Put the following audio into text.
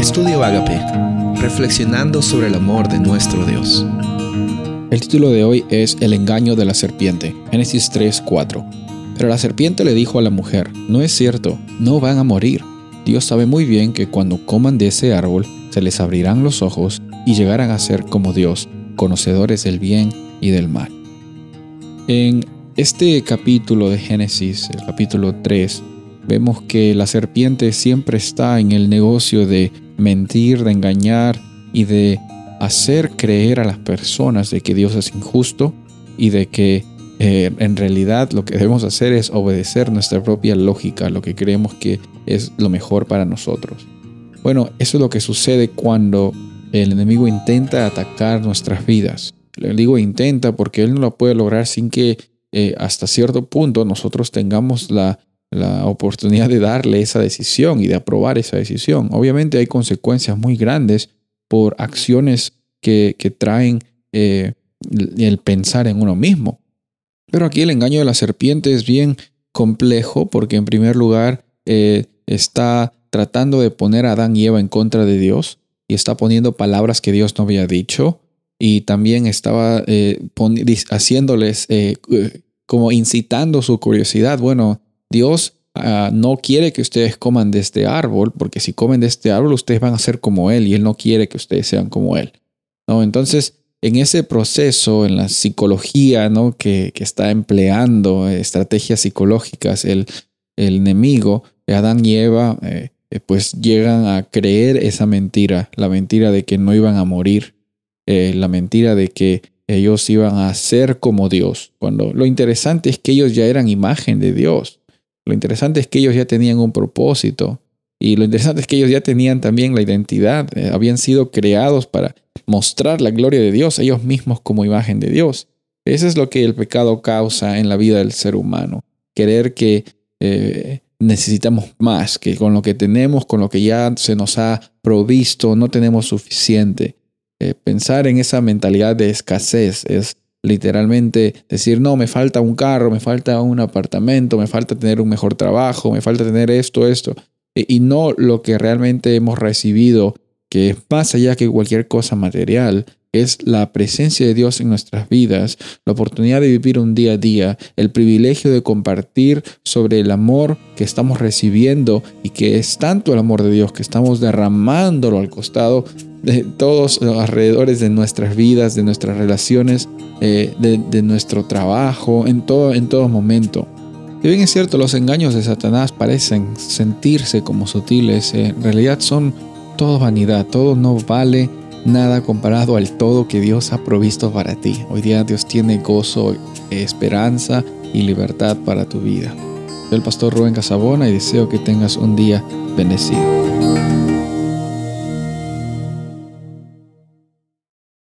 Estudio Agape, reflexionando sobre el amor de nuestro Dios. El título de hoy es El engaño de la serpiente, Génesis 3:4. Pero la serpiente le dijo a la mujer, no es cierto, no van a morir. Dios sabe muy bien que cuando coman de ese árbol, se les abrirán los ojos y llegarán a ser como Dios, conocedores del bien y del mal. En este capítulo de Génesis, el capítulo 3, vemos que la serpiente siempre está en el negocio de mentir, de engañar y de hacer creer a las personas de que Dios es injusto y de que eh, en realidad lo que debemos hacer es obedecer nuestra propia lógica, lo que creemos que es lo mejor para nosotros. Bueno, eso es lo que sucede cuando el enemigo intenta atacar nuestras vidas. Le digo intenta porque él no lo puede lograr sin que eh, hasta cierto punto nosotros tengamos la, oportunidad de darle esa decisión y de aprobar esa decisión. Obviamente hay consecuencias muy grandes por acciones que, traen eh, el pensar en uno mismo. Pero aquí el engaño de la serpiente es bien complejo porque en primer lugar eh, está tratando de poner a Adán y Eva en contra de Dios y está poniendo palabras que Dios no había dicho y también estaba eh, haciéndoles como incitando su curiosidad. Bueno, Dios ah, no quiere que ustedes coman de este árbol, porque si comen de este árbol ustedes van a ser como Él y Él no quiere que ustedes sean como Él. ¿no? Entonces, en ese proceso, en la psicología ¿no? que, está empleando estrategias psicológicas, el, el enemigo, Adán y Eva, eh, pues llegan a creer esa mentira, la mentira de que no iban a morir eh, la mentira de que ellos iban a ser como Dios, cuando lo interesante es que ellos ya eran imagen de Dios. Lo interesante es que ellos ya tenían un propósito y lo interesante es que ellos ya tenían también la identidad, eh, habían sido creados para mostrar la gloria de Dios, ellos mismos como imagen de Dios. Eso es lo que el pecado causa en la vida del ser humano, querer que eh, necesitamos más, que con lo que tenemos, con lo que ya se nos ha provisto, no tenemos suficiente. Eh, pensar en esa mentalidad de escasez es literalmente decir, no, me falta un carro, me falta un apartamento, me falta tener un mejor trabajo, me falta tener esto, esto, e, y no lo que realmente hemos recibido, que es más allá que cualquier cosa material, es la presencia de Dios en nuestras vidas, la oportunidad de vivir un día a día, el privilegio de compartir sobre el amor que estamos recibiendo y que es tanto el amor de Dios que estamos derramándolo al costado de todos los alrededores de nuestras vidas, de nuestras relaciones, eh, de, nuestro trabajo, en todo, en todo momento. Si bien es cierto, los engaños de Satanás parecen sentirse como sutiles, eh, en realidad son todo vanidad, todo no vale nada comparado al todo que Dios ha provisto para ti. Hoy día Dios tiene gozo, esperanza y libertad para tu vida. Soy el pastor Rubén Casabona y deseo que tengas un día bendecido.